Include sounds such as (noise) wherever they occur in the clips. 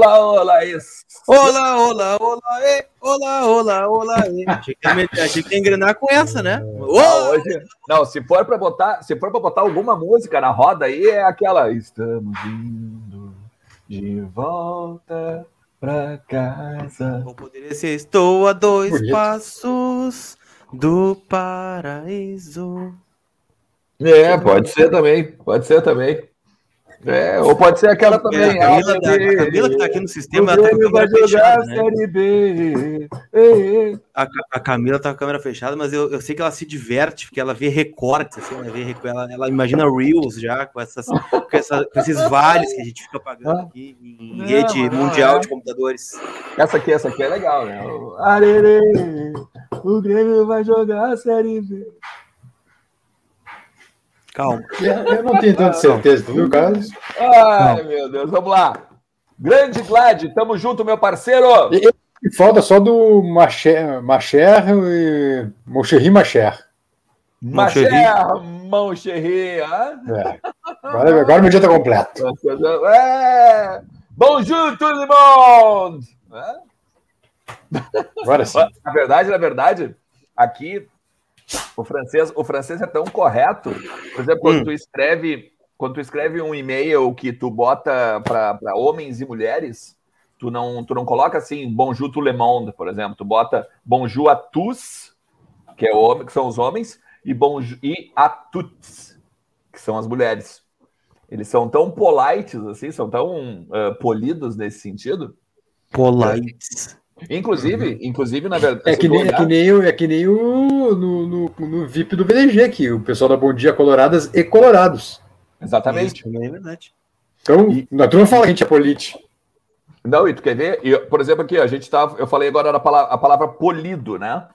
Olá, olá, olá, isso. Olá, olá, olá, e, olá, olá, olá. E. Achei que, ia- achei que ia engrenar com essa, né? Não, hoje, não, se for para botar, se for para botar alguma música na roda aí é aquela Estamos indo de volta pra casa. Ou poderia ser Estou a dois Bonito. passos do paraíso. É, pode ser também, pode ser também. É, ou pode ser aquela também. É, a, Camila, ah, da- a Camila que tá aqui no sistema, ela tá com a Grêmio vai câmera jogar a fechada, né? Série B. A, a Camila tá com a câmera fechada, mas eu, eu sei que ela se diverte, porque ela vê recortes, assim, ela, vê, ela, ela imagina Reels já, com, essas, com, essa- com esses vales que a gente fica pagando aqui em Não, rede não, mundial é. de computadores. Essa aqui, essa aqui é legal, né? O Arerê, o Grêmio vai jogar a Série B. Calma. (laughs) Eu não tenho tanta certeza, tu viu, Carlos? Ai, meu Deus, vamos lá. Grande Glad, tamo junto, meu parceiro. E falta só do Macher, Macher e Moncherry Macher. Moncherry. Macher, Moncherry. ah? É. Agora, agora meu dia tá completo. (laughs) É. Bonjour, tout le monde. É? Agora sim. Na verdade, na verdade, aqui o francês, o francês é tão correto. Por exemplo, quando Hum. tu escreve, quando tu escreve um e-mail que tu bota para homens e mulheres, tu não, tu não coloca assim bonjour tout le monde, por exemplo. Tu bota bonjour à tous, que é o homem, que são os homens, e bonjour e à toutes, que são as mulheres. Eles são tão polites assim, são tão ah, polidos nesse sentido. Polites. Inclusive, inclusive na verdade, É se que nem, é olhar- que nem, o- é que nem o no, no, no VIP do BDG aqui, o pessoal da Bom Dia Coloradas e Colorados. Exatamente. É verdade. Então, na turma fala que a gente é polite. Não, e tu quer ver? E, por exemplo, aqui, a gente tá. Eu falei agora a palavra, a palavra polido, né?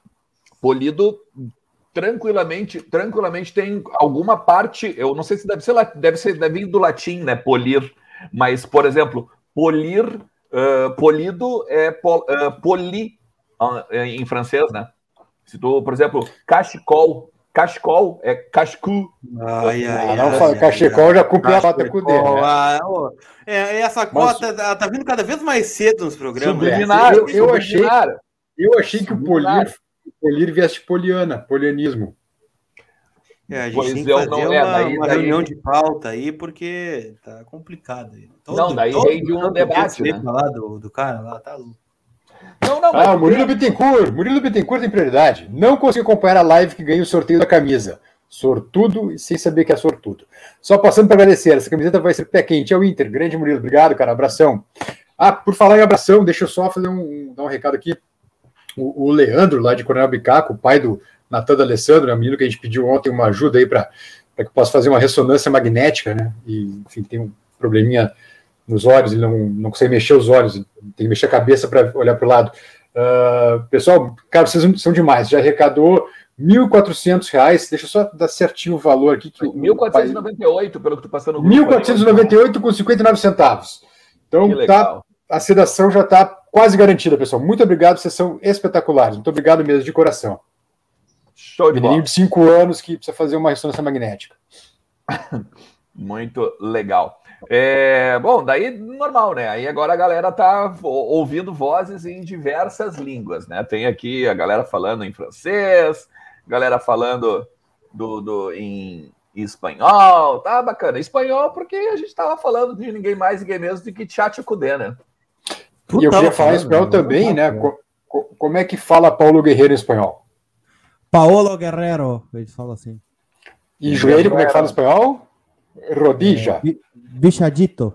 Polido tranquilamente, tranquilamente tem alguma parte. Eu não sei se deve ser deve ser deve vir do latim, né? Polir. Mas, por exemplo, polir, ah, polido é pol, ah, poli ah, em francês, né? Se tu, por exemplo, cachecol, cachecol é cachecol. Ai, ai, Ah, não ai, cachecol já cumpre a nota com o dele. Né? ah, é, essa cota ela tá vindo cada vez mais cedo nos programas. Subliminar, eu- eu achei-. Eu achei que o. Polir, o Polir viesse poliana, polianismo. É, a gente Pois tem que fazer não- uma, é, daí- uma daí- reunião de pauta aí, porque tá complicado. aí. Não, daí rende um todo debate, né? Lá do, do cara lá, tá louco. Não, não, Ah, o Murilo Bittencourt. Murilo Bittencourt tem prioridade. Não consigo acompanhar a live que ganha o sorteio da camisa. Sortudo e sem saber que é sortudo. Só passando para agradecer. Essa camiseta vai ser pé quente. É o Inter. Grande Murilo. Obrigado, cara. Abração. Ah, por falar em abração, deixa eu só fazer um, dar um recado aqui. O, o Leandro, lá de Coronel Bicaco, o pai do Natan Alessandro, é um menino que a gente pediu ontem uma ajuda aí para que eu possa fazer uma ressonância magnética, né? E, enfim, tem um probleminha nos olhos, ele não, não consegue mexer os olhos, tem que mexer a cabeça para olhar para o lado. Ah, pessoal, cara, vocês são demais. Já arrecadou 1.400 reais. Deixa eu só dar certinho o valor aqui. Que o 1498, pelo que tu passando no grupo. 1.498 com 59 centavos. Então, tá, a sedação já está quase garantida, pessoal. Muito obrigado, vocês são espetaculares. Muito obrigado mesmo, de coração. Show de bola. De 5 anos que precisa fazer uma ressonância magnética. (coughs) Muito legal. É, bom, daí normal, né? Aí agora a galera tá ouvindo vozes em diversas línguas, né? Tem aqui a galera falando em francês, galera falando do, do em espanhol, tá bacana. Espanhol porque a gente tava falando de ninguém mais, ninguém menos do que Tchatcho Kudê, né? e eu queria falar em espanhol também, né? Co- como é que fala Paulo Guerreiro em espanhol? Paolo Guerrero, eles falam assim. E joelho, como é que fala em espanhol? Rodija. Bi- Bichadito.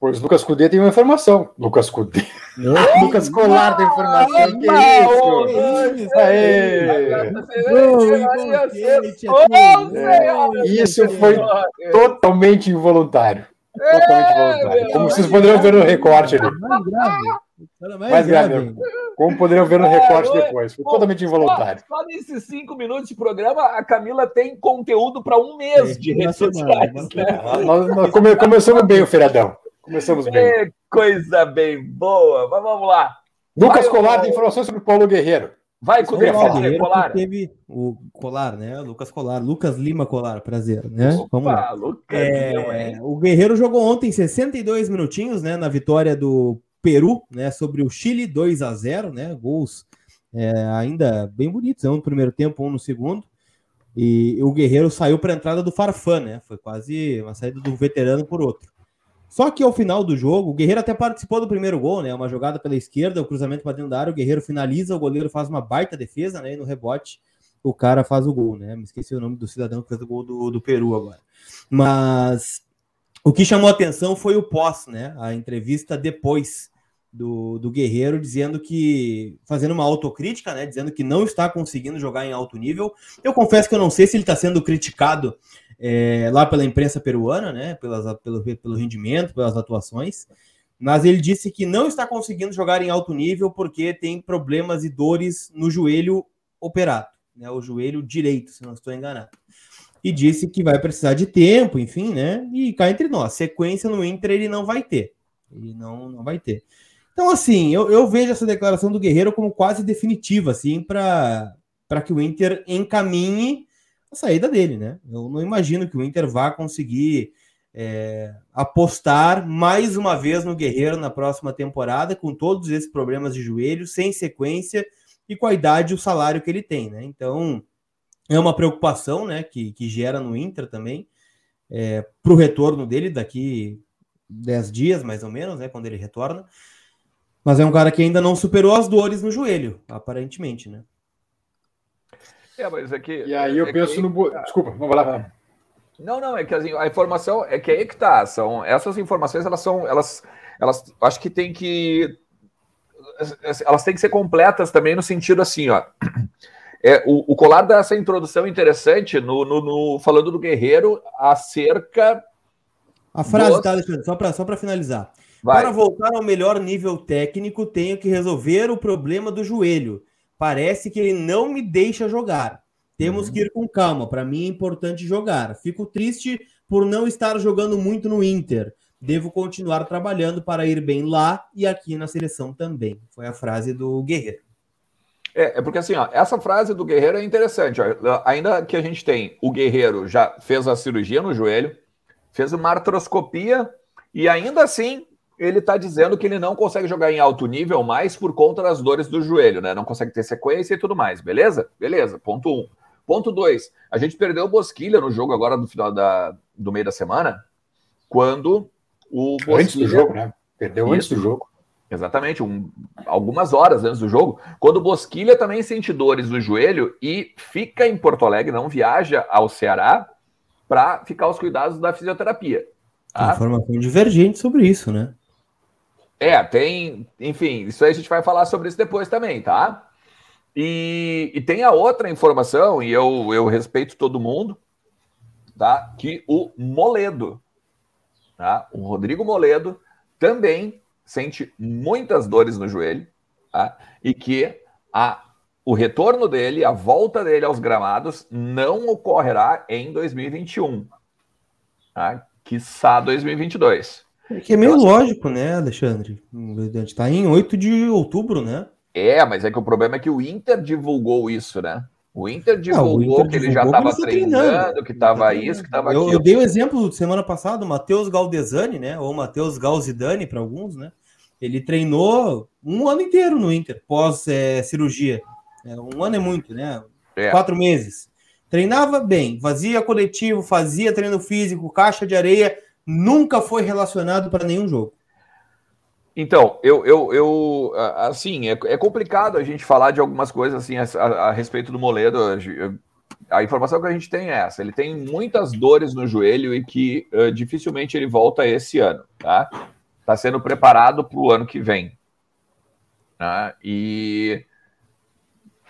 Pois Lucas Cudê tem uma informação. Lucas Cudê. (laughs) Lucas Colar tem informação. Que isso? Aê! Isso foi totalmente involuntário. Totalmente involuntário. Como vocês poderiam ver no recorte ali. Mais Mais, Mais grave. grave. Como poderiam ver no recorte depois. Foi totalmente involuntário. Só, só nesses cinco minutos de programa, a Camila tem conteúdo para um mês Tem, de redes semana, sociais. Né? Nós, nós come- começamos bem o feriadão. Começamos bem. É, coisa bem boa. Mas vamos lá. Lucas Vai, Colar ô- tem informações sobre Paulo Guerreiro. Vai com o o que Colar. teve o Colar, né? Lucas Colar, Lucas Lima Colar, prazer, né? Vamos lá. Opa, Lucas, hein? É, o Guerreiro jogou ontem 62 minutinhos, né, na vitória do Peru, né, sobre o Chile 2 a 0, né? Gols é, ainda bem bonitos, um no primeiro tempo, um no segundo. E o Guerreiro saiu para a entrada do Farfã, né? Foi quase uma saída do veterano por outro. Só que ao final do jogo, o Guerreiro até participou do primeiro gol, né? Uma jogada pela esquerda, o cruzamento para dentro da área, o Guerreiro finaliza, o goleiro faz uma baita defesa, né? E no rebote, o cara faz o gol, né? Me esqueci o nome do cidadão que fez o gol do, do Peru agora. Mas o que chamou atenção foi o pós, né? A entrevista depois do, do Guerreiro, dizendo que, fazendo uma autocrítica, né? Dizendo que não está conseguindo jogar em alto nível. Eu confesso que eu não sei se ele está sendo criticado é, lá pela imprensa peruana, né? Pelas, pelo, pelo rendimento, pelas atuações. Mas ele disse que não está conseguindo jogar em alto nível porque tem problemas e dores no joelho operado, né? O joelho direito, se não estou enganado. E disse que vai precisar de tempo, enfim, né? E cá entre nós, sequência no Inter ele não vai ter. Ele não, não vai ter. Então, assim, eu, eu vejo essa declaração do Guerreiro como quase definitiva, assim, para que o Inter encaminhe a saída dele, né? Eu não imagino que o Inter vá conseguir é, apostar mais uma vez no Guerreiro na próxima temporada, com todos esses problemas de joelho, sem sequência e com a idade e o salário que ele tem, né? Então, é uma preocupação, né, que, que gera no Inter também, é, para o retorno dele daqui 10 dias, mais ou menos, né, quando ele retorna. Mas é um cara que ainda não superou as dores no joelho, aparentemente, né? É, mas é que, E aí eu é penso que- no. bo- Desculpa, vamos lá. Não, não, é que assim, a informação é que aí que tá. São, essas informações, elas são. Elas, elas acho que tem que. Elas têm que ser completas também no sentido assim, ó. É, o, o Colar dá essa introdução interessante no, no- no- falando do Guerreiro acerca. A frase, tá, Alexandre? Só para só pra finalizar. Vai, Para voltar ao melhor nível técnico, tenho que resolver o problema do joelho. Parece que ele não me deixa jogar. Temos Uhum. que ir com calma. Para mim é importante jogar. Fico triste por não estar jogando muito no Inter. Devo continuar trabalhando para ir bem lá e aqui na seleção também. Foi a frase do Guerreiro. É, é porque assim, ó, essa frase do Guerreiro é interessante. Ó, ainda que a gente tem o Guerreiro já fez a cirurgia no joelho, fez uma artroscopia e ainda assim ele tá dizendo que ele não consegue jogar em alto nível mais por conta das dores do joelho, né? Não consegue ter sequência e tudo mais, beleza? Beleza, ponto um. Ponto dois, a gente perdeu o Bosquilha no jogo agora no final da, do meio da semana, quando o Antes do Bosquilha- jogo, né? Perdeu antes Isso. do jogo. Exatamente, um- algumas horas antes do jogo, quando o Bosquilha também sente dores no joelho e fica em Porto Alegre, não viaja ao Ceará para ficar aos cuidados da fisioterapia. tá? Informação divergente sobre isso, né? É, tem, enfim, isso aí a gente vai falar sobre isso depois também, tá? E, e tem a outra informação, e eu, eu respeito todo mundo, tá? Que o Moledo, tá? O Rodrigo Moledo também sente muitas dores no joelho, tá? E que a, o retorno dele, a volta dele aos gramados, não ocorrerá em 2021, tá? Quiçá 2022. Que é meio Eu acho- lógico, né, Alexandre? A gente tá em 8 de outubro, né? É, mas é que o problema é que o Inter divulgou isso, né? O Inter divulgou Inter que ele já estava treinando, treinando. que estava isso, que estava Eu, aquilo. eu dei o exemplo semana passada, o Matheus Galdesani, né? Ou Matheus Galzidani para alguns, né? Ele treinou um ano inteiro no Inter, pós é, cirurgia. É, um ano é muito, né? É. Quatro meses. Treinava bem, fazia coletivo, fazia treino físico, caixa de areia, nunca foi relacionado para nenhum jogo. Então, eu, eu, eu assim, é, é complicado a gente falar de algumas coisas assim a, a- respeito do Moledo. A informação que a gente tem é essa: ele tem muitas dores no joelho e que eh, dificilmente ele volta esse ano, tá? Está sendo preparado para o ano que vem. Tá? E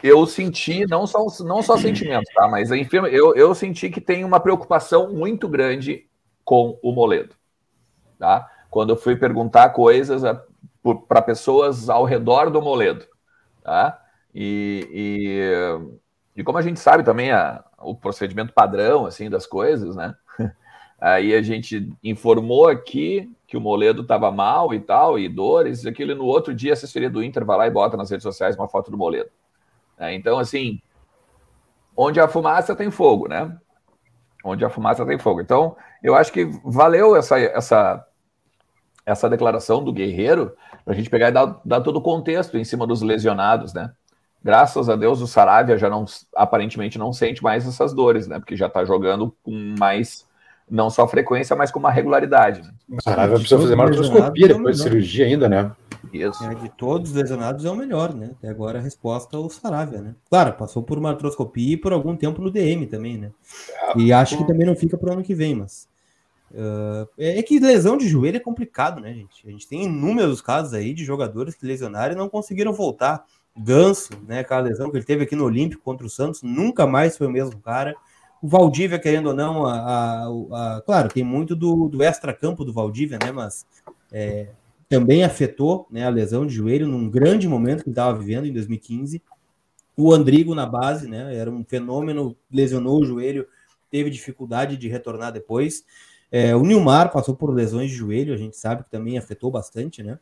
eu senti, não só, não só sentimentos, tá? Mas enfim, eu, eu senti que tem uma preocupação muito grande com o Moledo, tá? Quando eu fui perguntar coisas para pessoas ao redor do Moledo, tá? E, e, e como a gente sabe também a, o procedimento padrão assim das coisas, né? (laughs) Aí a gente informou aqui que o Moledo estava mal e tal, e dores, e aquilo, e no outro dia a assessoria do Inter vai lá e bota nas redes sociais uma foto do Moledo. Né? Então, assim, onde a fumaça tem fogo, né? Onde a fumaça tem fogo. Então, eu acho que valeu essa, essa, essa declaração do Guerreiro para a gente pegar e dar, dar todo o contexto em cima dos lesionados, né? Graças a Deus o Saravia já não aparentemente não sente mais essas dores, né? Porque já está jogando com mais não só frequência, mas com uma regularidade. Né? O Saravia precisa fazer uma artroscopia depois de cirurgia ainda, né? Isso. É, de todos os lesionados é o melhor, né? Até agora a resposta é o Saravia, né? Claro, passou por uma artroscopia e por algum tempo no DM também, né? E acho que também não fica para o ano que vem, mas. Uh, é que lesão de joelho é complicado, né, gente? A gente tem inúmeros casos aí de jogadores que lesionaram e não conseguiram voltar. Ganso, né? Aquela lesão que ele teve aqui no Olímpico contra o Santos, nunca mais foi o mesmo cara. O Valdívia, querendo ou não, a, a, a claro, tem muito do, do extra-campo do Valdívia, né? Mas é, também afetou né, a lesão de joelho num grande momento que ele estava vivendo em 2015. O Andrigo na base, né? Era um fenômeno, lesionou o joelho, teve dificuldade de retornar depois. É, o Nilmar passou por lesões de joelho, a gente sabe que também afetou bastante, né?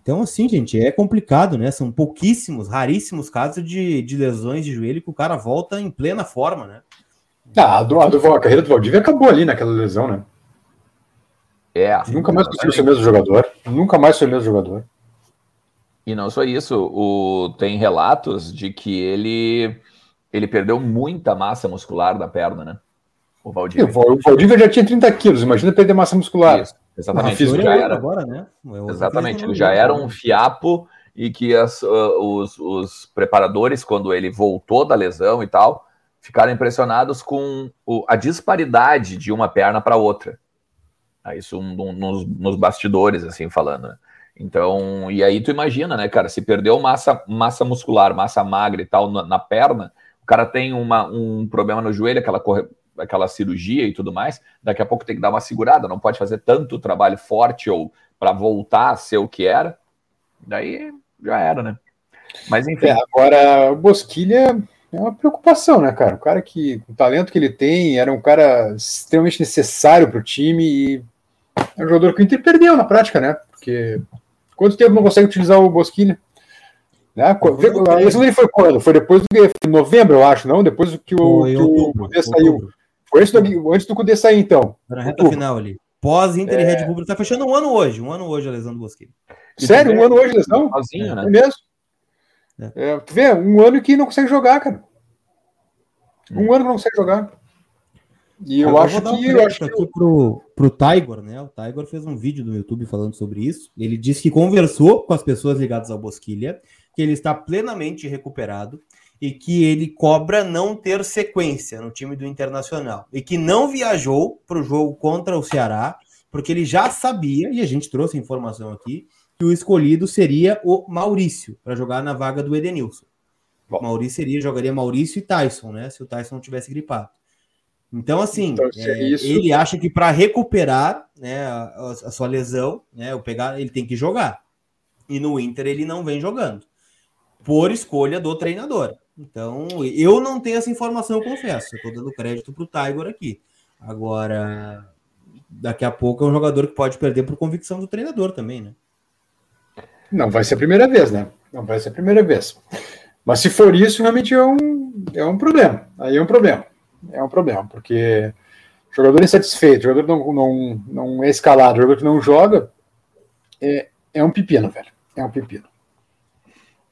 Então, assim, gente, é complicado, né? São pouquíssimos, raríssimos casos de, de lesões de joelho que o cara volta em plena forma, né? Ah, a, do, a, do, a carreira do Valdívia acabou ali naquela lesão, né? É. Nunca mais conseguiu ser o mesmo jogador. Nunca mais foi o mesmo jogador. E não só isso, o, tem relatos de que ele, ele perdeu muita massa muscular da perna, né? O Valdívia. O Valdívia já tinha 30 quilos, imagina perder massa muscular. Isso, exatamente. Já era, agora, né? Exatamente, ele já era um fiapo e que as, uh, os, os preparadores, quando ele voltou da lesão e tal, ficaram impressionados com o, a disparidade de uma perna para outra. Ah, isso um, nos, nos, bastidores, assim, falando. Né? Então, e aí tu imagina, né, cara, se perdeu massa, massa muscular, massa magra e tal na, na perna, o cara tem uma, um problema no joelho, aquela, corre, aquela cirurgia e tudo mais, daqui a pouco tem que dar uma segurada, não pode fazer tanto trabalho forte ou para voltar a ser o que era, daí já era, né? Mas enfim. É, agora, o Bosquilha é uma preocupação, né, cara? O cara que, o talento que ele tem, era um cara extremamente necessário para o time e é um jogador que o Inter perdeu na prática, né? Porque quanto tempo não consegue utilizar o Bosquilha? Né? A lesão dele foi quando? Foi depois do foi novembro, eu acho, não? Depois do que o, que o Cudê saiu. Foi antes do, antes do Cudê sair, então. Na reta final ali. Pós-Inter é... e Red Bull. Tá fechando um ano hoje. Um ano hoje a lesão do Bosquilha. Sério? Um ano hoje a lesão? Sozinho, né? É mesmo. É. É, tu vê, um ano que não consegue jogar, cara. Um ano que não consegue jogar. E eu, eu acho que. Um eu acho aqui pro, pro Tiger, né? O Tiger fez um vídeo no YouTube falando sobre isso. Ele disse que conversou com as pessoas ligadas ao Bosquilha, que ele está plenamente recuperado e que ele cobra não ter sequência no time do Internacional. E que não viajou para o jogo contra o Ceará, porque ele já sabia, e a gente trouxe a informação aqui, que o escolhido seria o Maurício, para jogar na vaga do Edenilson. Bom. Maurício seria, jogaria Maurício e Tyson, né? Se o Tyson não tivesse gripado. Então, assim, então, é, isso... ele acha que para recuperar né, a, a, sua lesão, né, o pegar, ele tem que jogar. E no Inter ele não vem jogando. Por escolha do treinador. Então, eu não tenho essa informação, eu confesso. Tô dando crédito pro Tiger aqui. Agora, daqui a pouco é um jogador que pode perder por convicção do treinador também, né? Não vai ser a primeira vez, né? Não vai ser a primeira vez. Mas se for isso, realmente é um, é um problema. Aí é um problema é um problema, porque jogador insatisfeito, jogador não, não, não é escalado, jogador que não joga, é, é um pepino, velho. É um pepino.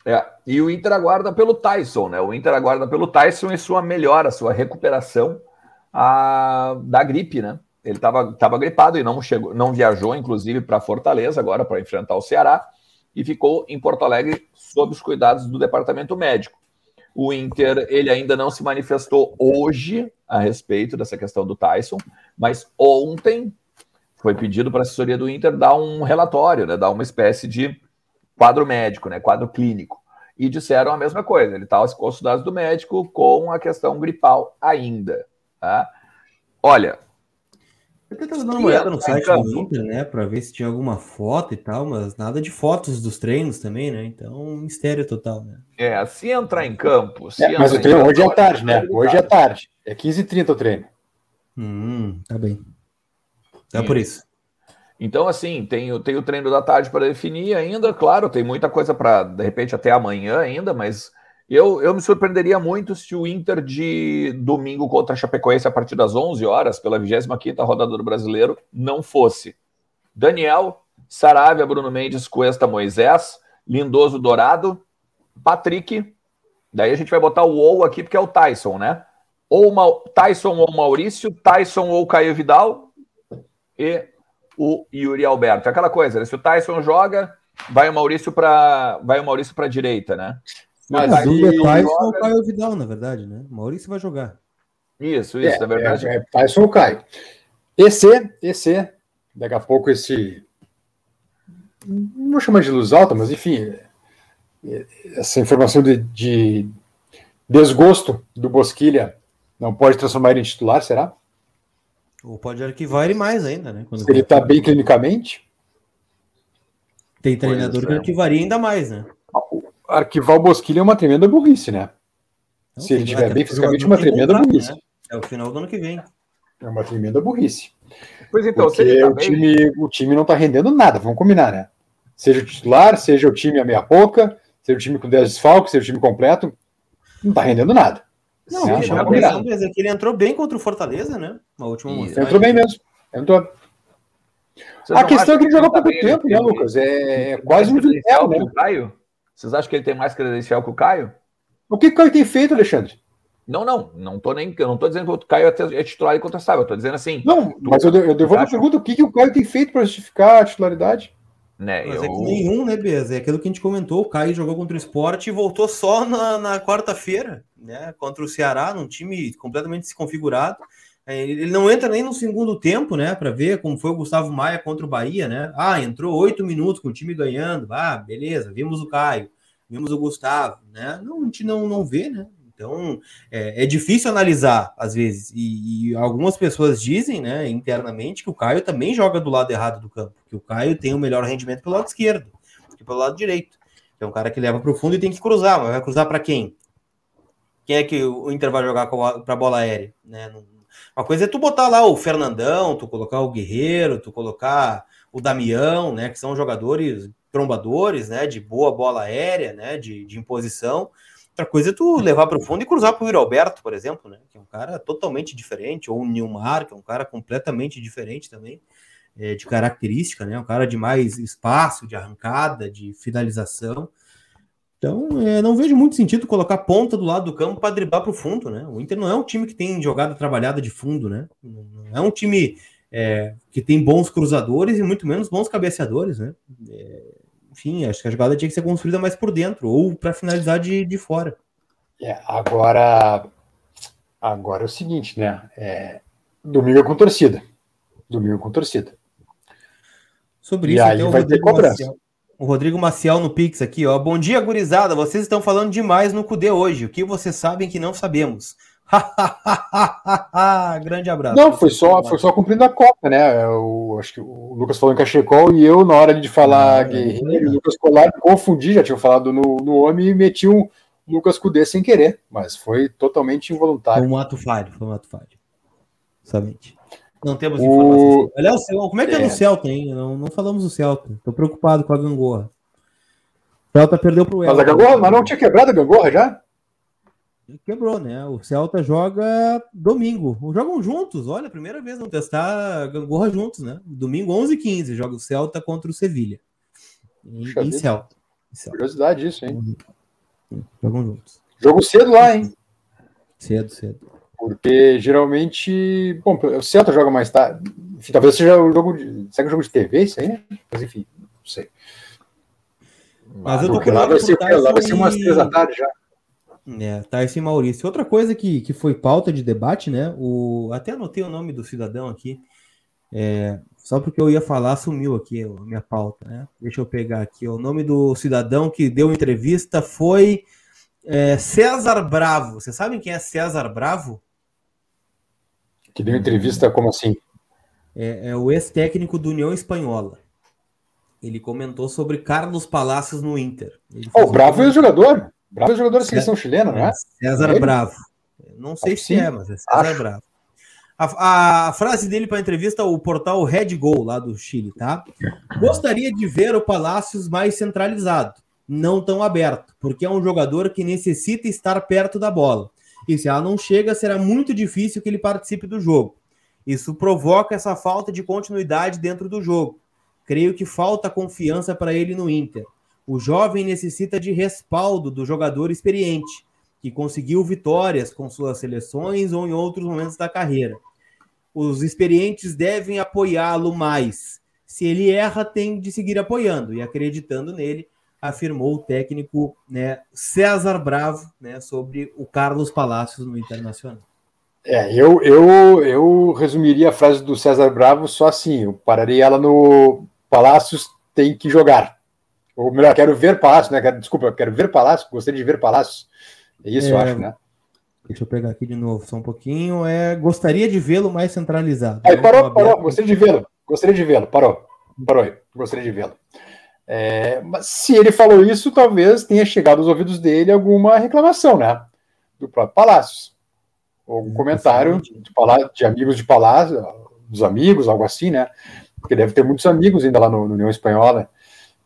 É, e o Inter aguarda pelo Tyson, né? O Inter aguarda pelo Tyson e sua melhora, sua recuperação a, da gripe, né? Ele estava tava gripado e não chegou, não viajou, inclusive, para Fortaleza agora para enfrentar o Ceará e ficou em Porto Alegre sob os cuidados do departamento médico. O Inter ele ainda não se manifestou hoje a respeito dessa questão do Tyson, mas ontem foi pedido para a assessoria do Inter dar um relatório, né, dar uma espécie de quadro médico, né, quadro clínico. E disseram a mesma coisa, ele estava com os dados do médico com a questão gripal ainda. Tá? Olha, eu tava dando uma olhada no site do Inter, né, para ver se tinha alguma foto e tal, mas nada de fotos dos treinos também, né? Então, mistério total, né? É, se entrar em campo. É, mas o treino hoje é tarde, né? Hoje é tarde. É 15h30 o treino. Hum, tá bem. É por isso. Então, assim, tem, tem o treino da tarde para definir ainda, claro, tem muita coisa para, de repente, até amanhã ainda, mas Eu, eu me surpreenderia muito se o Inter de domingo contra a Chapecoense a partir das 11 horas, pela 25ª rodada do Brasileiro, não fosse Daniel, Saravia, Bruno Mendes, Cuesta, Moisés, Lindoso, Dourado, Patrick, daí a gente vai botar o ou aqui porque é o Tyson, né? Ou Ma Tyson ou Maurício, Tyson ou Caio Vidal e o Yuri Alberto. Aquela coisa, né? se o Tyson joga, vai o Maurício para vai o Maurício para direita, né? Mas é Tyson joga... ou Caio Vidal, na verdade, né? O Maurício vai jogar. Isso, isso, é, na verdade. É, é Tyson ou Caio. EC, EC, daqui a pouco esse. Não vou chamar de luz alta, mas enfim, essa informação de, de desgosto do Bosquilha não pode transformar ele em titular, será? Ou pode arquivar ele mais ainda, né? Quando Se ele está bem clinicamente. Tem treinador que é. arquivaria ainda mais, né? arquivar o Bosquilha é uma tremenda burrice, né? Não, Se ele estiver bem fisicamente, é uma tremenda burrice. Né? É o final do ano que vem. É uma tremenda burrice. Pois então, Porque tá o, time, o time não está rendendo nada, vamos combinar, né? Seja o titular, seja o time a meia pouca, seja o time com 10 desfalques, seja o time completo, não está rendendo nada. Não, é, a impressão é que ele entrou bem contra o Fortaleza, né? Na última Entrou bem mesmo. Entrou. a questão é que ele jogou pouco tempo, né, Lucas? É, é quase um Vitel, né? Caio? Vocês acham que ele tem mais credencial que o Caio? O que o Caio tem feito, Alexandre? Não, não, não tô nem, eu não tô dizendo que o Caio é, é titular incontestável, eu tô dizendo assim. Não, mas eu, eu devolvo a pergunta: o que, que o Caio tem feito para justificar a titularidade? Né, mas eu... é que nenhum, né, Bez? É aquilo que a gente comentou: o Caio jogou contra o esporte e voltou só na, na quarta-feira, né? Contra o Ceará, num time completamente desconfigurado. É, ele não entra nem no segundo tempo, né? Para ver como foi o Gustavo Maia contra o Bahia, né? Ah, entrou oito minutos com o time ganhando. Ah, beleza, vimos o Caio, vimos o Gustavo, né? Não, a gente não, não vê, né? Então é, é difícil analisar às vezes. E, e, algumas pessoas dizem, né, internamente, que o Caio também joga do lado errado do campo, que o Caio tem o melhor rendimento pelo lado esquerdo que pelo lado direito. É um cara que leva para o fundo e tem que cruzar, mas vai cruzar para quem? Quem é que o Inter vai jogar para bola aérea? Né? Uma coisa é tu botar lá o Fernandão, tu colocar o Guerreiro, tu colocar o Damião, né? Que são jogadores trombadores, né? De boa bola aérea, né? De, de imposição. Outra coisa é tu levar para o fundo e cruzar para o Alberto, por exemplo, né? Que é um cara totalmente diferente, ou o Nilmar, que é um cara completamente diferente também, é, de característica, né? Um cara de mais espaço, de arrancada, de finalização. Então, é, não vejo muito sentido colocar ponta do lado do campo para driblar para o fundo, né? O Inter não é um time que tem jogada trabalhada de fundo, né? Não é um time é, que tem bons cruzadores e muito menos bons cabeceadores, né? É, enfim, acho que a jogada tinha que ser construída mais por dentro ou para finalizar de, de fora. É, agora, agora é o seguinte, né? É, domingo é com torcida. Domingo é com torcida. Sobre e isso, aí então, vai ter cobrança. O Rodrigo Maciel no Pix aqui, ó. Bom dia, gurizada. Vocês estão falando demais no CUDE hoje. O que vocês sabem que não sabemos? (laughs) Grande abraço. Não, foi só, foi só cumprindo a Copa, né? Eu, acho que o Lucas falou em Cachecol e eu, na hora de falar ah, Guerreiro é. Lucas Colar, confundi, já tinha falado no, no homem e meti um Lucas Cudê sem querer, mas foi totalmente involuntário. Foi um ato falho, foi um ato falho. Somente. Não temos o... informações. Aliás, como é que é, é no Celta, hein? Não, não falamos do Celta. Tô preocupado com a gangorra. O Celta perdeu pro Mas a gangorra, mas não tinha quebrado a gangorra já? Quebrou, né? O Celta joga domingo. Jogam juntos. Olha, primeira vez vão testar gangorra juntos, né? Domingo 11 h 15 joga o Celta contra o Sevilha. Em, em Celta. Curiosidade isso, hein? Jogam juntos. Jogo cedo lá, hein? Cedo, cedo. Porque geralmente. Bom, o Celta joga mais tarde. Enfim, talvez seja o jogo de. Será que é um jogo de TV isso aí? Mas enfim, não sei. Mas eu tô lá vai, ser, lá vai ser umas três da tarde já. É, tá esse Maurício. Outra coisa que, que foi pauta de debate, né? O, até anotei o nome do cidadão aqui. É, só porque eu ia falar, sumiu aqui a minha pauta, né? Deixa eu pegar aqui. O nome do cidadão que deu entrevista foi é, César Bravo. Vocês sabem quem é César Bravo? Que deu entrevista como assim? É, é o ex-técnico do União Espanhola. Ele comentou sobre Carlos Palacios no Inter. Oh, o Bravo é o jogador. Bravo é jogador da seleção chilena, não é? César é Bravo. Não sei se é, mas é César Acho. Bravo. A, a, frase dele para a entrevista, o portal Red Goal, lá do Chile, tá? Gostaria de ver o Palácios mais centralizado. não tão aberto, porque é um jogador que necessita estar perto da bola. E se ela não chega, será muito difícil que ele participe do jogo. Isso provoca essa falta de continuidade dentro do jogo. Creio que falta confiança para ele no Inter. O jovem necessita de respaldo do jogador experiente, que conseguiu vitórias com suas seleções ou em outros momentos da carreira. Os experientes devem apoiá-lo mais. Se ele erra, tem de seguir apoiando e acreditando nele, afirmou o técnico né, César Bravo né, sobre o Carlos Palácios no Internacional. É, eu, eu, eu resumiria a frase do César Bravo só assim: eu pararia ela no Palácios tem que jogar. Ou melhor, quero ver Palácios, né? Quero, desculpa, quero ver Palácios, gostaria de ver Palácios. É isso, é, eu acho, né? Deixa eu pegar aqui de novo, só um pouquinho. É, gostaria de vê-lo mais centralizado. Aí, parou, parou, gostaria de vê-lo, gostaria de vê-lo, parou, parou aí, gostaria de vê-lo. É, mas se ele falou isso, talvez tenha chegado aos ouvidos dele alguma reclamação, né? Do próprio Palácios. Ou um comentário de, de, amigos de Palácio, dos amigos, algo assim, né? Porque deve ter muitos amigos ainda lá no, no União Espanhola.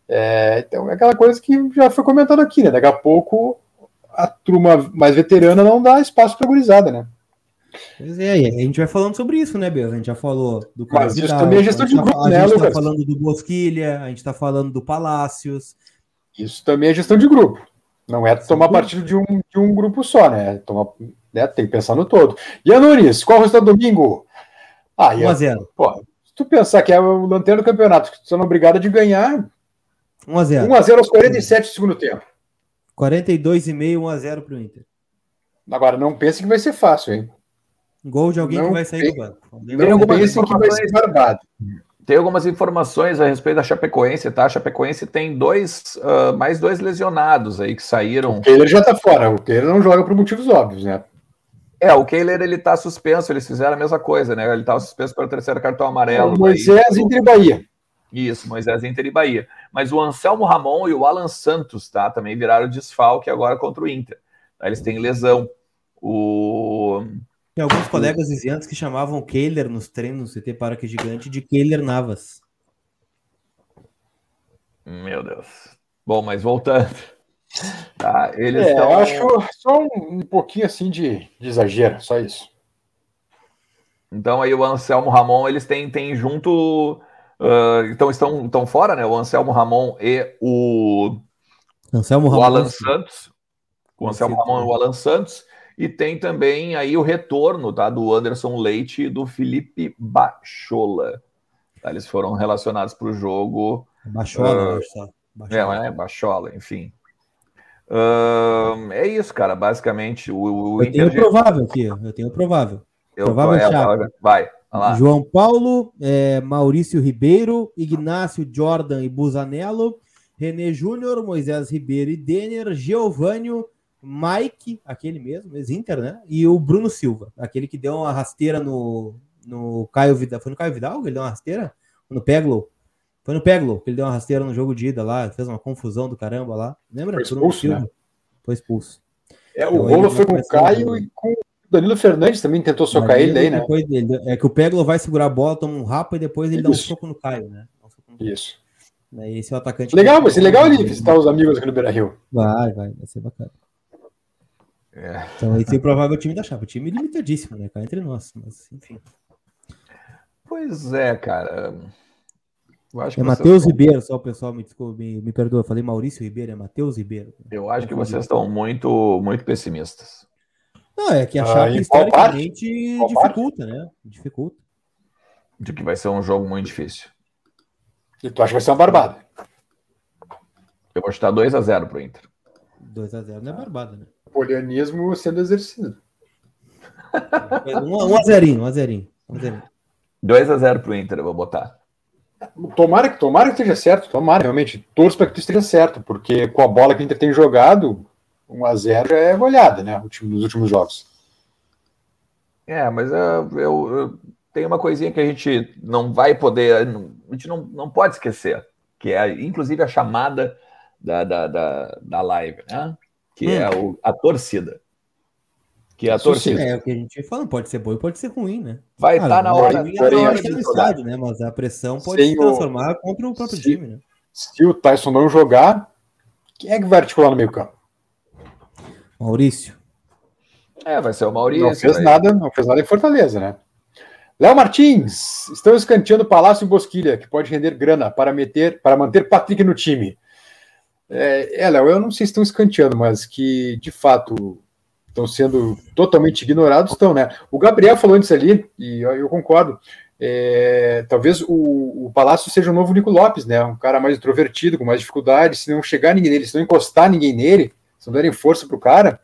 É, então é aquela coisa que já foi comentado aqui, né? Daqui a pouco a turma mais veterana não dá espaço para gurizada, né? Pois é, a gente vai falando sobre isso, né, Bel? A gente já falou do Mas Vidal, isso também é gestão de tá grupo, tá, né, A gente Lucas? tá falando do Bosquilha, a gente tá falando do Palácios. Isso também é gestão de grupo. Não é tomar partido de um, de um grupo só, né? Tomar, né? Tem que pensar no todo. E a Nunes, qual o resultado do domingo? Ah, 1x0. Pô, se tu pensar que é o lanterna do campeonato, que tu sendo obrigado de ganhar. 1x0. 1x0 aos 47 do segundo tempo. 42,5, 1x0 pro Inter. Agora, não pense que vai ser fácil, hein? Gol de alguém Não que vai sair tem- do banco. Não pense que vai ser barbado. Tem algumas informações a respeito da Chapecoense, tá? A Chapecoense tem dois, ah, mais dois lesionados aí que saíram. O Kehler já tá fora. O Kehler não joga por motivos óbvios, né? É, o Kehler ele tá suspenso, eles fizeram a mesma coisa, né? Ele tava suspenso pelo terceiro cartão amarelo. o Moisés Inter e Bahia. Isso, Moisés Inter e Bahia. Mas o Anselmo Ramon e o Alan Santos, tá? Também viraram desfalque agora contra o Inter. Tá? Eles têm lesão. O... Tem alguns colegas vizinhantes que chamavam o Kehler nos treinos CT Parque Gigante de Kehler Navas. Meu Deus. Bom, mas voltando. Tá, eles É, estão. eu acho só um, um pouquinho assim de, de exagero, só isso. Então aí o Anselmo Ramon, eles têm, têm junto. Ah, então estão, estão fora, né? O Anselmo Ramon e o, Anselmo o Ramos. Alan Santos. O Anselmo Ramon e o Alan Santos. E tem também aí o retorno tá, do Anderson Leite e do Felipe Bachola. Tá, eles foram relacionados para o jogo. Baixola, Ah, eu acho só. É, Baixola. mas é Bachola, enfim. Ahn, é isso, cara. Basicamente, o, o Eu tenho o Inter. provável aqui, eu tenho o provável. eu- provável é, chapa. vai, vai lá. João Paulo, é, Maurício Ribeiro, Ignácio Jordan e Busanello, René Júnior, Moisés Ribeiro e Denner, Geovânio, Mike, aquele mesmo, ex-Inter, né? E o Bruno Silva, aquele que deu uma rasteira no, no Caio Vidal. Foi no Caio Vidal que ele deu uma rasteira? No Peglo? Foi no Peglo que ele deu uma rasteira no jogo de ida lá, fez uma confusão do caramba lá. Lembra? Foi Bruno expulso, Silva. né? Foi expulso. É, o Então, Rolo foi com o Caio e com Danilo Fernandes também tentou socar ele daí, né? dele- é que o Peglo vai segurar a bola, toma um rapa e depois ele dá um Isso. soco no Caio, né? Um soco no Caio. Isso. Né, Esse é o atacante. Legal, vai ser legal ali visitar os amigos aqui no Beira Rio. Vai, vai, vai ser bacana. É. Então, esse é o provável time da chapa. O time limitadíssimo, né? Cá entre nós. Mas, enfim. Pois é, cara. Eu acho É que vocês Matheus estão- Ribeiro, só o pessoal me, desculpa, me, me perdoa. Eu falei Maurício Ribeiro, é Matheus Ribeiro. Eu acho que vocês estão muito, muito pessimistas. Não, é que a Ah, chapa em qual historicamente Qual dificulta, né? Dificulta. De que vai ser um jogo muito difícil. E tu acha que vai ser uma barbada? Eu vou chutar 2 a 0 pro Inter. 2x0 não é barbada, né? Polianismo sendo exercido. 1x0, 1x0. 1x0. 2 a 0 pro Inter, eu vou botar. Tomara que, tomara que esteja certo, tomara, realmente. Torço para que tu esteja certo, porque com a bola que o Inter tem jogado, 1x0 já é goleada, né? ultimo- Nos últimos jogos. É, mas eu, eu, eu- tem uma coisinha que a gente não vai poder, a gente não, não pode esquecer, que é inclusive a chamada da, da, da, da live, né? Que é o, a torcida. Que é a Isso sim. torcida. É o que a gente fala, pode ser bom e pode ser ruim, né? Vai estar na não hora, ruim é na hora hora de que é no jogar. estádio, né? Mas a pressão pode Sem se o- transformar contra o próprio se- time, né? Se o Tyson não jogar, Quem é que vai articular no meio campo? Maurício. É, vai ser o Maurício. Não fez aí. nada, não fez nada em Fortaleza, né? Léo Martins, estão escanteando Palácio e Bosquilha, que pode render grana para, meter, para manter Patrick no time. É, é, Léo, eu não sei se estão escanteando, mas que de fato estão sendo totalmente ignorados, estão, né? O Gabriel falou antes ali, e eu, eu concordo. é, talvez o, o Palácio seja o novo Nico Lopes, né? Um cara mais introvertido, com mais dificuldade. Se não chegar ninguém nele, se não encostar ninguém nele, se não derem força pro cara,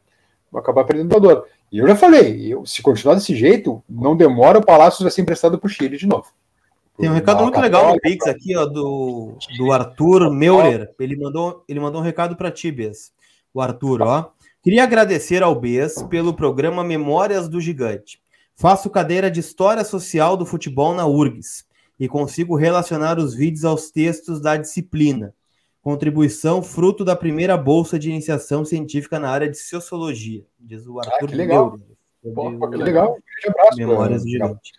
vai acabar perdendo o jogador. E eu já falei, eu, se continuar desse jeito, não demora, o Palácio vai ser emprestado pro Chile de novo. Tem um recado muito legal no católica, Pix aqui, ó, do, do Arthur Meurer. Ele mandou, ele mandou um recado para ti, Bes. O Arthur, ó. Queria agradecer ao Bes pelo programa Memórias do Gigante. Faço cadeira de História Social do Futebol na URGS e consigo relacionar os vídeos aos textos da disciplina. Contribuição fruto da primeira bolsa de iniciação científica na área de Sociologia, diz o Arthur Ah, que legal. Meurer. Pô, que legal. Um grande abraço. Memórias do Gigante.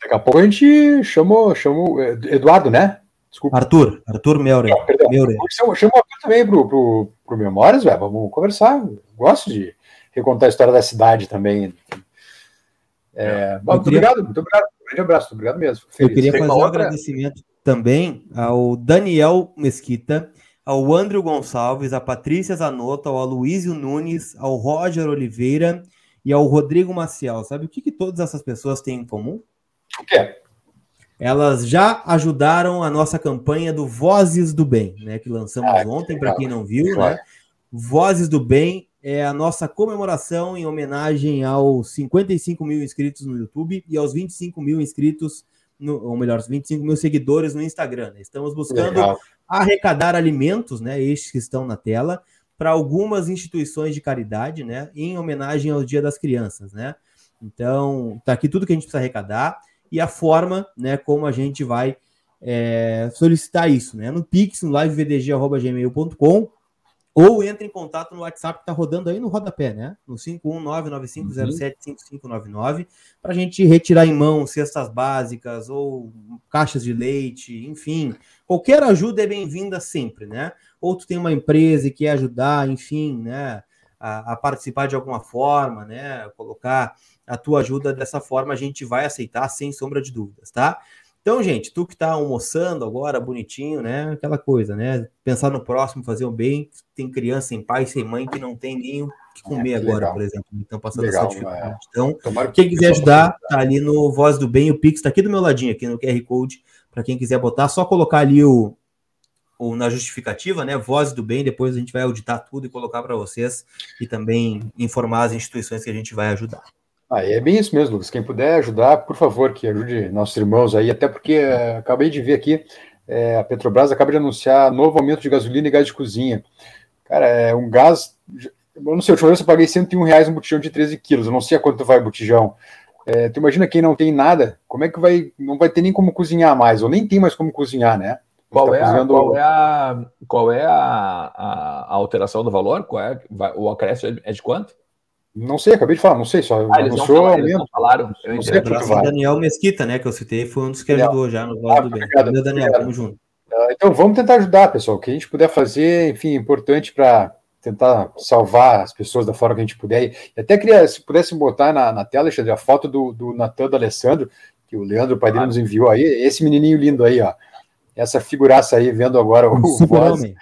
Daqui a pouco a gente chamou, chamou é, Eduardo, né? Desculpa. Arthur, Arthur Meurer. Não, perdão. Meurer. Chama, chama o Arthur também pro, pro, pro Memórias, velho. Vamos conversar. Eu Gosto de recontar a história da cidade também. É, bom, muito queria- obrigado, muito obrigado. Um grande abraço, muito obrigado mesmo. Fico Eu feliz. queria Tem fazer um outra? agradecimento também ao Daniel Mesquita, ao Andrew Gonçalves, à Patrícia Zanotto, ao Aloysio Nunes, ao Roger Oliveira e ao Rodrigo Maciel. Sabe o que, que todas essas pessoas têm em comum? O quê? Elas já ajudaram a nossa campanha do Vozes do Bem, né? Que lançamos Ah, ontem, para quem não viu, Joia. né? Vozes do Bem é a nossa comemoração em homenagem aos 55 mil inscritos no YouTube e aos 25 mil inscritos, no, ou melhor, os 25 mil seguidores no Instagram. né? Estamos buscando Legal. Arrecadar alimentos, né, estes que estão na tela, para algumas instituições de caridade, né, em homenagem ao Dia das Crianças, né. Então, tá aqui tudo que a gente precisa arrecadar e a forma, né, como a gente vai é, solicitar isso, né, no Pix, no livevdg@gmail.com ou entre em contato no WhatsApp que tá rodando aí no rodapé, né, no 51995075599, para a gente retirar em mão cestas básicas ou caixas de leite, enfim, qualquer ajuda é bem-vinda sempre, né? Ou tu tem uma empresa e quer ajudar, enfim, né? A, a participar de alguma forma, né? Colocar a tua ajuda dessa forma, a gente vai aceitar sem sombra de dúvidas, tá? Então, gente, tu que tá almoçando agora, bonitinho, né? Aquela coisa, né? Pensar no próximo, fazer o bem. Tem criança sem pai, sem mãe, que não tem nem o que comer que agora, legal. por exemplo. Então, passando Legal, essa dificuldade. Então, Tomara que quem quiser ajudar, tá ali no Voz do Bem, o Pix tá aqui do meu ladinho, aqui no QR Code, para quem quiser botar, só colocar ali o, o na justificativa, né? Voz do Bem, depois a gente vai auditar tudo e colocar para vocês e também informar as instituições que a gente vai ajudar. Ah, é bem isso mesmo, Lucas. Quem puder ajudar, por favor, que ajude nossos irmãos aí, até porque eh, acabei de ver aqui, eh, a Petrobras acaba de anunciar novo aumento de gasolina e gás de cozinha. Cara, é um gás. Eu não sei, a última vez eu paguei 101 reais um botijão de 13 quilos. Eu não sei a quanto vai o botijão. Eh, tu imagina quem não tem nada, como é que vai. Não vai ter nem como cozinhar mais, ou nem tem mais como cozinhar, né? Qual Tá é, a, cozinhando- qual é, a, qual é a, a, a alteração do valor? Qual é, vai- o acréscimo é de quanto? Não sei, acabei de falar, não sei, só Ah, anunciou falaram, eles não falaram. Eu Não sei ao Daniel Mesquita, né? Que eu citei, foi um dos que Daniel. ajudou já no Voz Ah, do Bem. obrigado, Daniel, obrigado. tamo junto. Ah, Então vamos tentar ajudar, pessoal. O que a gente puder fazer, enfim, é importante para tentar salvar as pessoas da forma que a gente puder. E até queria, se pudesse botar na, na tela, Alexandre, a foto do, do Natan do Alessandro, que o Leandro, o pai dele, nos enviou aí. Esse menininho lindo aí, ó. Essa figuraça aí, vendo agora o, o voz, hein?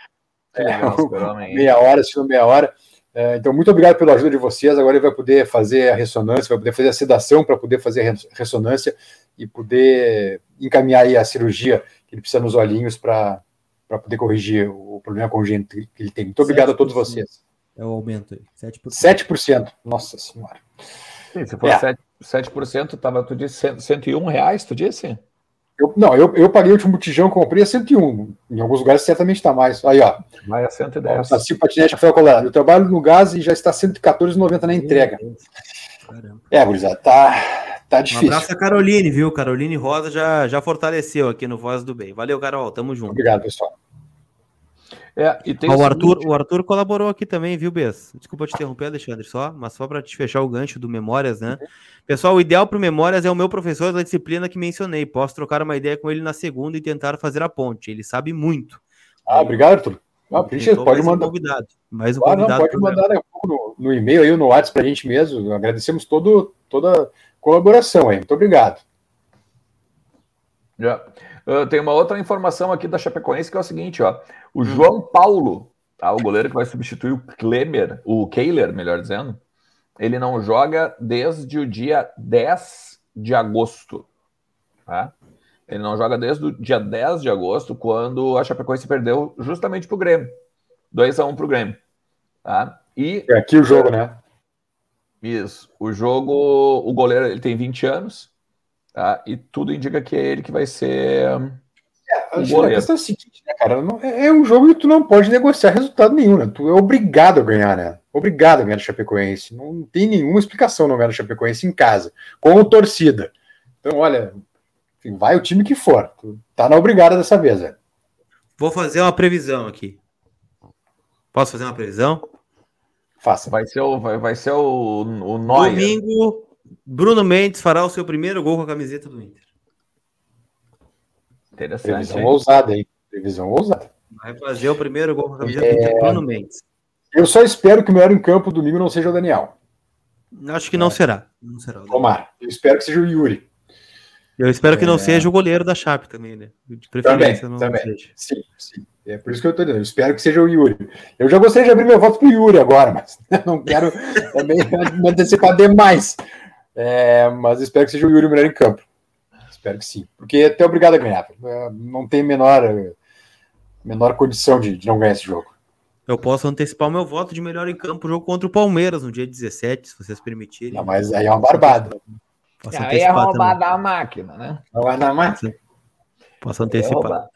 (laughs) meia hora, assistindo meia hora. É, então, muito obrigado pela ajuda de vocês. Agora ele vai poder fazer a ressonância, vai poder fazer a sedação para poder fazer a res- ressonância e poder encaminhar aí a cirurgia que ele precisa nos olhinhos para poder corrigir o problema congênito que ele tem. Muito obrigado a todos 7%. vocês. É o aumento aí. 7%. 7%. Nossa Senhora. Sim, se for É. 7%, 7% tava, tu disse 100 101 reais, tu disse? Eu, não, eu, eu paguei o último botijão, comprei a 101. Em alguns lugares certamente está mais. Aí, ó. Vai a 110. Saci Patinete Rafael Colorado. Eu trabalho no gás e já está 114,90 na entrega. Caramba. É, gurizada, tá, tá Um difícil. abraço a Caroline, viu? Caroline Rosa já, já fortaleceu aqui no Voz do Bem. Valeu, Carol. Tamo junto. Obrigado, pessoal. É, o, seguinte- Arthur, o Arthur colaborou aqui também, viu, Bess? Desculpa te interromper, Alexandre, só, mas só para te fechar o gancho do Memórias, né? Pessoal, o ideal para o Memórias é o meu professor da disciplina que mencionei. Posso trocar uma ideia com ele na segunda e tentar fazer a ponte. Ele sabe muito. Ah, obrigado, Arthur. Ah, pode mais mandar. Um convidado, mais um não, convidado. pode pro mandar né, no, no e-mail aí, no WhatsApp pra gente mesmo. Agradecemos todo, toda a colaboração aí. Muito obrigado. Já. Uh, tem uma outra informação aqui da Chapecoense que é o seguinte, ó. O João Paulo, tá, o goleiro que vai substituir o Kleber, o Kehler, melhor dizendo, ele não joga desde o dia 10 de agosto. Tá? Ele não joga desde o dia 10 de agosto, quando a Chapecoense perdeu justamente pro Grêmio. 2x1 pro Grêmio. Tá? E É aqui o jogo, né? Isso, o jogo, o goleiro ele tem 20 anos, tá? E tudo indica que é ele que vai ser A O goleiro. questão é a seguinte, né, cara? Não- é é um jogo que tu não pode negociar resultado nenhum, né? Tu é obrigado a ganhar, né? Obrigado a ganhar do Chapecoense. Não tem nenhuma explicação não ganhar do Chapecoense em casa, com torcida. Então, olha, enfim, vai o time que for. Tu tá na obrigada dessa vez, né? Vou fazer uma previsão aqui. Posso fazer uma previsão? Faça. Vai ser o, vai, vai ser o, o Neuer. Domingo, Bruno Mendes fará o seu primeiro gol com a camiseta do Inter. Interessante. Previsão hein? ousada, hein? Previsão ousada. Vai fazer o primeiro gol com a camiseta do Inter, Bruno Mendes. Eu só espero que o melhor em campo domingo não seja o Daniel. Acho que não será. Não será. Tomara. Eu espero que seja o Yuri. Eu espero que não É. seja o goleiro da Chape também, né? De Também, preferência não também. seja. Sim, sim. É por isso que eu tô dizendo. Eu espero que seja o Yuri. Eu já gostaria de abrir meu voto pro Yuri agora, (laughs) mas não quero também (laughs) me antecipar demais. É, mas espero que seja o Yuri o melhor em campo. Espero que sim. Porque até obrigado a ganhar. É, Não tem menor, menor condição de, de não ganhar esse jogo. Eu posso antecipar o meu voto de melhor em campo, jogo contra o Palmeiras no dia 17, se vocês permitirem. Não, mas aí é uma barbada. Posso Aí é roubar também. da máquina, né? Vai dar mais. Posso antecipar. roubar.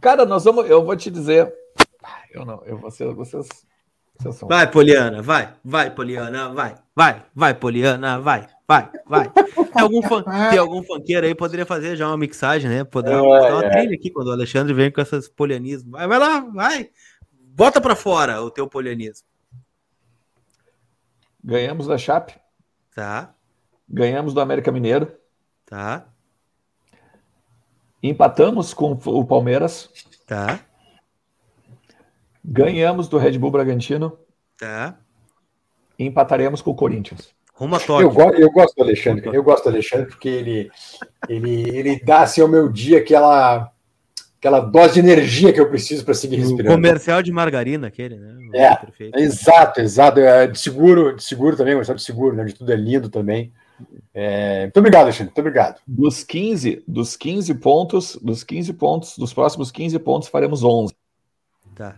Cara, nós vamos. Eu vou te dizer. Ah, Eu não, eu vou ser, vocês. vocês são. Vai, Poliana, vai, vai, Poliana, vai, vai, vai, Poliana, vai, vai, vai. Tem algum, fun... Tem algum funkeiro aí, poderia fazer já uma mixagem, né? Poderia É, botar uma é. trilha aqui quando o Alexandre vem com essas polianismos. Vai, vai lá, vai. Bota pra fora o teu polianismo. Ganhamos da Chape, Tá, ganhamos do América Mineiro, tá, empatamos com o Palmeiras, tá, ganhamos do Red Bull Bragantino tá. e empataremos com o Corinthians. Rumo a Eu, Tóquio. go- eu gosto do Alexandre. Eu gosto do Alexandre porque ele, ele, ele dá assim, ao meu dia aquela, aquela dose de energia que eu preciso para seguir O respirando. comercial de margarina, aquele, né? É. Perfeito. Exato, exato. É, de seguro, de seguro também, gostar de seguro, né? De tudo é lindo também. É, muito obrigado, Alexandre. Muito obrigado. Dos 15, dos 15 pontos, dos 15 pontos, dos próximos 15 pontos faremos 11. Tá.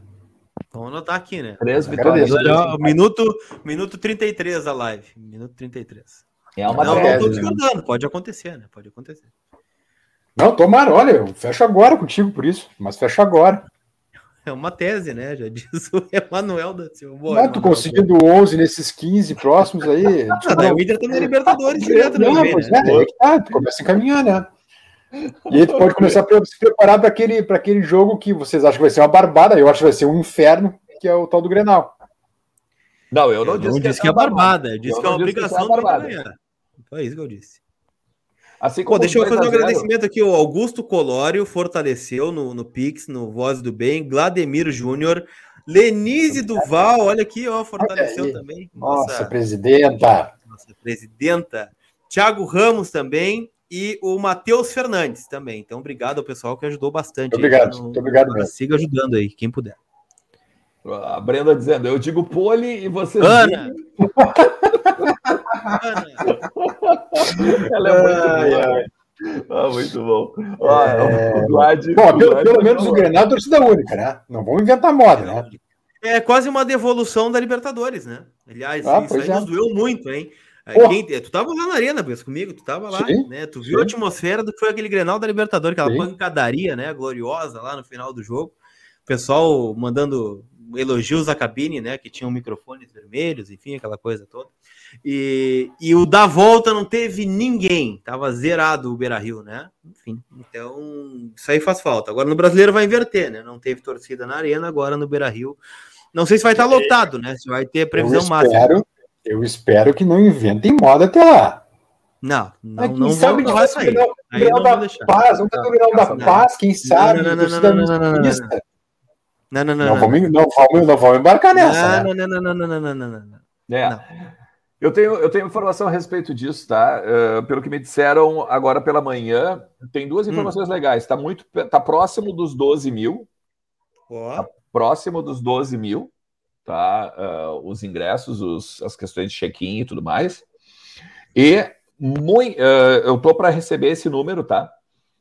Vamos anotar aqui, né? Três vitórias. Olha, minuto, minuto 33 da live. Minuto 33. É uma Não, não tese, tô né? discordando. Pode acontecer, né? Pode acontecer. Não, tomara, olha, eu fecho agora contigo por isso, mas fecho agora. É uma tese, né? Já (laughs) diz o Emanuel da Silva. Mas tu conseguindo 11 nesses 15 próximos aí. (laughs) Ah, daí o Inter tá na Libertadores (laughs) direto, Não, não, pois né? é, aí que tá, tu começa a encaminhar, né? E aí tu pode começar a se preparar para aquele, pra aquele jogo que vocês acham que vai ser uma barbada, eu acho que vai ser um inferno, que é o tal do Grenal. Não, eu Eu não, não disse, disse que é barbada, eu disse Eu que é uma não disse que obrigação é do ganhar. Foi isso que eu disse. Assim Pô, deixa eu fazer um 2 a 0, agradecimento aqui. O Augusto Colório fortaleceu no, no Pix, no Voz do Bem. Glademir Júnior. Lenise Duval, olha aqui, ó, fortaleceu também. Nossa, Nossa, presidenta. nossa presidenta. Thiago Ramos também. E o Matheus Fernandes também. Então, obrigado ao pessoal que ajudou bastante. Obrigado, muito obrigado mesmo. Siga ajudando aí, quem puder. A Brenda dizendo, eu digo pole e você. Ana! (laughs) Ela é muito Ai, boa. ai. Ah, muito bom. Ah, o Vlad, pelo, Vlad pelo menos o. Grenal é torcida única, né? Não vamos inventar moda, né? É quase uma devolução da Libertadores, né? Aliás, Ah, isso aí é. nos doeu muito, hein? É. Quem- tu tava lá na arena, Bess, comigo, tu tava lá, Sim, né? Tu viu a sim. atmosfera do que foi aquele Grenal da Libertadores, aquela Sim. pancadaria, né? Gloriosa lá no final do jogo. O pessoal mandando elogios à cabine, né? Que tinham microfones vermelhos, enfim, aquela coisa toda. E, e o da volta não teve ninguém, tava zerado o Beira Rio, né? Enfim, então isso aí faz falta. Agora no brasileiro vai inverter, né? Não teve torcida na arena, agora no Beira Rio. Não sei se vai estar lotado, né? Se vai ter previsão eu máxima. espero, eu espero que não inventem moda até lá. Não, não, Mas quem não, sabe não vai sair. Aí não vou da deixar. Paz, vamos ter o Grenal da Não. Paz, quem sabe? não, não, não, torcida não, não, não, não, não. mista. Não, não, não. Não, não, vamos, não, vamos, não vamos embarcar nessa. Não, né? não, não, não, não, não, não, não, não. É. Eu tenho, eu tenho informação a respeito disso, tá? Uh, pelo que me disseram agora pela manhã, tem duas hum. informações hum. legais. Está muito, tá próximo dos 12 mil. Oh. Tá próximo dos 12 mil, tá? Uh, os ingressos, os, as questões de check-in e tudo mais. E muito, uh, eu tô para receber esse número, tá?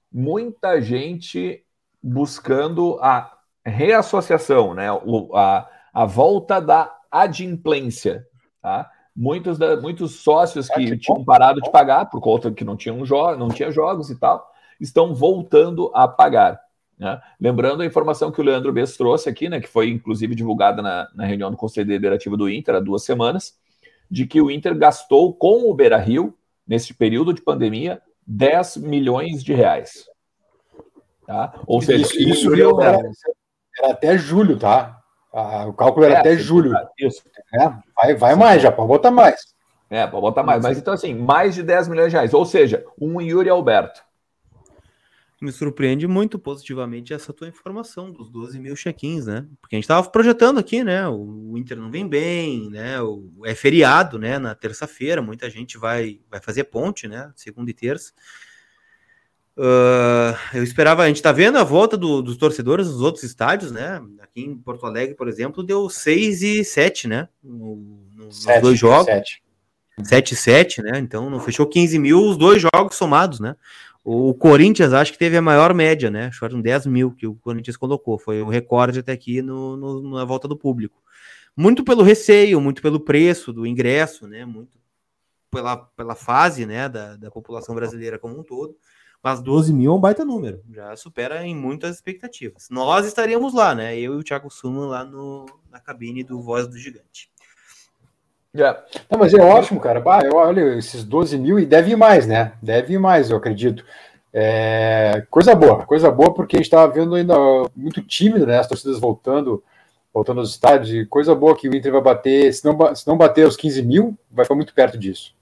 Muita gente buscando a reassociação, né? O, a, a volta da adimplência, tá? Muitos, da, muitos sócios que, tinham parado de pagar por conta que não tinham jo não tinha jogos e tal, estão voltando a pagar. Né? Lembrando a informação que o Leandro Bess trouxe aqui, né, que foi inclusive divulgada na, na reunião do Conselho Deliberativo do Inter há duas semanas, de que o Inter gastou com o Beira Rio, nesse período de pandemia, 10 milhões de reais. Tá? Ou seja, isso, isso viu, era, era até julho, tá? Ah, o cálculo era é, até julho. Isso. É, vai vai mais, já pode botar mais. É, pode botar mais. Mas então, assim, mais de 10 milhões de reais. Ou seja, um Yuri Alberto. Me surpreende muito positivamente essa tua informação dos 12 mil check-ins, né? Porque a gente estava projetando aqui, né? O Inter não vem bem, né? O, é feriado, né? Na terça-feira, muita gente vai, vai fazer ponte, né? Segunda e terça. Uh, eu esperava, a gente tá vendo a volta do, dos torcedores nos outros estádios, né? Aqui em Porto Alegre, por exemplo, deu 6 e 7, né? No, no, sete, nos dois jogos. 7. 7 e 7, né? Então não fechou 15 mil os dois jogos somados, né? O Corinthians acho que teve a maior média, né? Foram 10 mil que o Corinthians colocou. Foi o recorde até aqui no, no, na volta do público. Muito pelo receio, muito pelo preço do ingresso, né? Muito pela, pela fase né? da, da população brasileira como um todo. Mas 12 mil é um baita número, já supera em muitas expectativas. Nós estaríamos lá, né? Eu e o Thiago Sumo lá no, na cabine do Voz do Gigante. Yeah. Não, mas é ótimo, cara. Bah, eu, olha, esses 12 mil e deve ir mais, né? Deve ir mais, eu acredito. É, coisa boa, coisa boa, porque a gente estava vendo ainda muito tímido, né? As torcidas voltando, voltando aos estádios, e coisa boa que o Inter vai bater, se não, se não bater os 15 mil, vai ficar muito perto disso.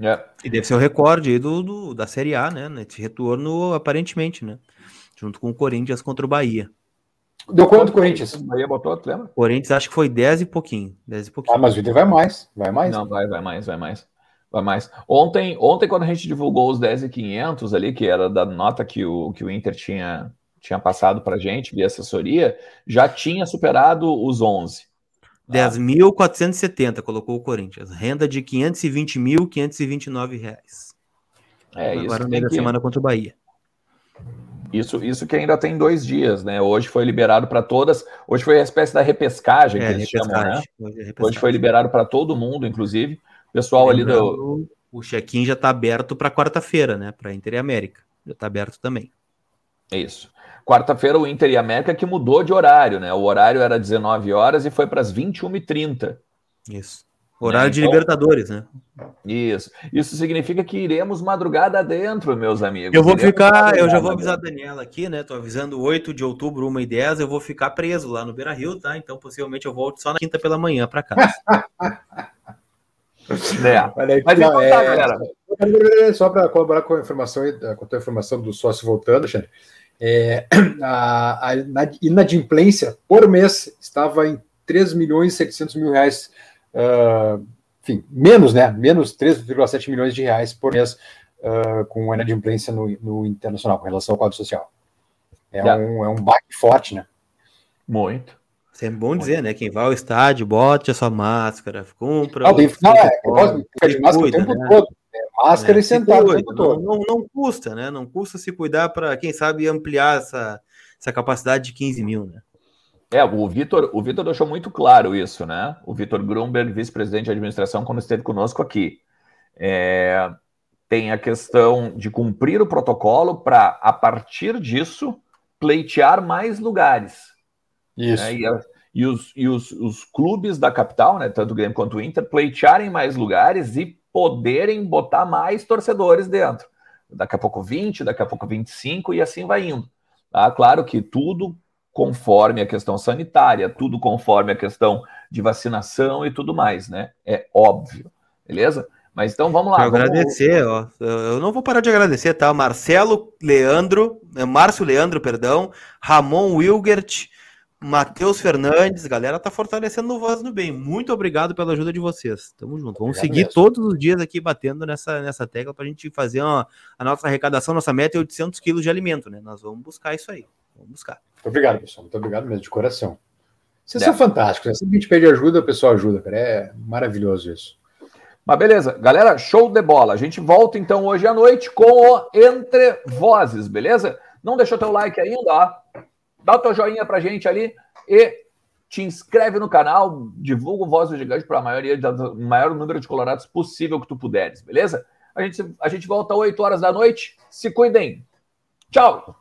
É. E deve ser o recorde do, do, da Série A, né? Esse retorno, aparentemente, né? Junto com o Corinthians contra o Bahia. Deu quanto o Corinthians? O Bahia botou, tu lembra? Corinthians acho que foi 10 e pouquinho. 10 e pouquinho. Ah, mas o Inter vai mais. Vai mais. Não, vai, vai mais, vai mais. Vai mais. Ontem, ontem quando a gente divulgou os 10 e 500 ali, que era da nota que o, que o Inter tinha, tinha passado para gente via assessoria, já tinha superado os 11. 10.470 colocou o Corinthians. Renda de 520.529 reais. É, Agora isso no meio da que... semana contra o Bahia. Isso, isso que ainda tem dois dias, né? Hoje foi liberado para todas. Hoje foi a espécie da repescagem é, que eles chamam, né? Hoje, é hoje foi liberado para todo mundo, inclusive. O pessoal Lembrando, ali do. O check-in já está aberto para quarta-feira, né? Para Inter e América. Já está aberto também. É isso. Quarta-feira o Inter e América que mudou de horário, né? O horário era 19 horas e foi para as 21h30. Isso. Horário né? de então, Libertadores, né? Isso. Isso significa que iremos madrugada dentro, meus amigos. Eu vou iremos ficar, eu já vou avisar a Daniela aqui, né? Tô avisando 8 de outubro, 1 e 10 eu vou ficar preso lá no Beira Rio, tá? Então possivelmente eu volto só na quinta pela manhã para casa. (laughs) é. Mas então, é, tá, galera. Só para colaborar com a informação, com a tua informação do sócio voltando, Xande. É, (clears throat) a, a inadimplência por mês estava em 3 milhões e 700 mil reais uh, enfim, menos, né? Menos 3,7 milhões de reais por mês uh, com a inadimplência no, no, internacional, com relação ao quadro social. É, um, é um baque forte, né? Muito. Sempre bom dizer, né? Quem vai ao estádio, bote a sua máscara, compra. Não, tem, não, é, pode ficar de máscara cuida, o tempo né? todo. Máscara é, e sentado todo. Não, não, não, custa, né? Não custa se cuidar para, quem sabe, ampliar essa, essa capacidade de 15 mil, né? É, o Vitor, o Vitor deixou muito claro isso, né? O Vitor Grumberg, vice-presidente de administração, quando esteve conosco aqui. É, tem a questão de cumprir o protocolo para, a partir disso, pleitear mais lugares. Isso. Né? E, a, e, os, e os, os, clubes da capital, né, tanto o Grêmio quanto o Inter, pleitearem mais lugares e poderem botar mais torcedores dentro. Daqui a pouco 20, daqui a pouco 25 e assim vai indo. Tá? Claro que tudo conforme a questão sanitária, tudo conforme a questão de vacinação e tudo mais, né? É óbvio, beleza? Mas então vamos lá. Vamos... agradecer, ó. Eu não vou parar de agradecer, tá? Marcelo Leandro, Márcio Leandro, perdão, Ramon Wilgert, Matheus Fernandes, galera tá fortalecendo no Voz no Bem. Muito obrigado pela ajuda de vocês. Tamo junto. Vamos obrigado seguir mesmo. todos os dias aqui batendo nessa, nessa tecla pra gente fazer uma, a nossa arrecadação. Nossa meta é 800 quilos de alimento, né? Nós vamos buscar isso aí. Vamos buscar. Muito obrigado, pessoal. Muito obrigado mesmo, de coração. Vocês é. são fantásticos. Né? Sempre que a gente pede ajuda, o pessoal ajuda, cara. É maravilhoso isso. Mas beleza, galera, show de bola. A gente volta então hoje à noite com o Entre Vozes, beleza? Não deixou teu like ainda, ó dá o teu joinha pra gente ali e te inscreve no canal, divulga o Voz do Gigante para a maioria, o maior número de colorados possível que tu puderes, beleza? A gente, a gente volta às 8 horas da noite. Se cuidem. Tchau!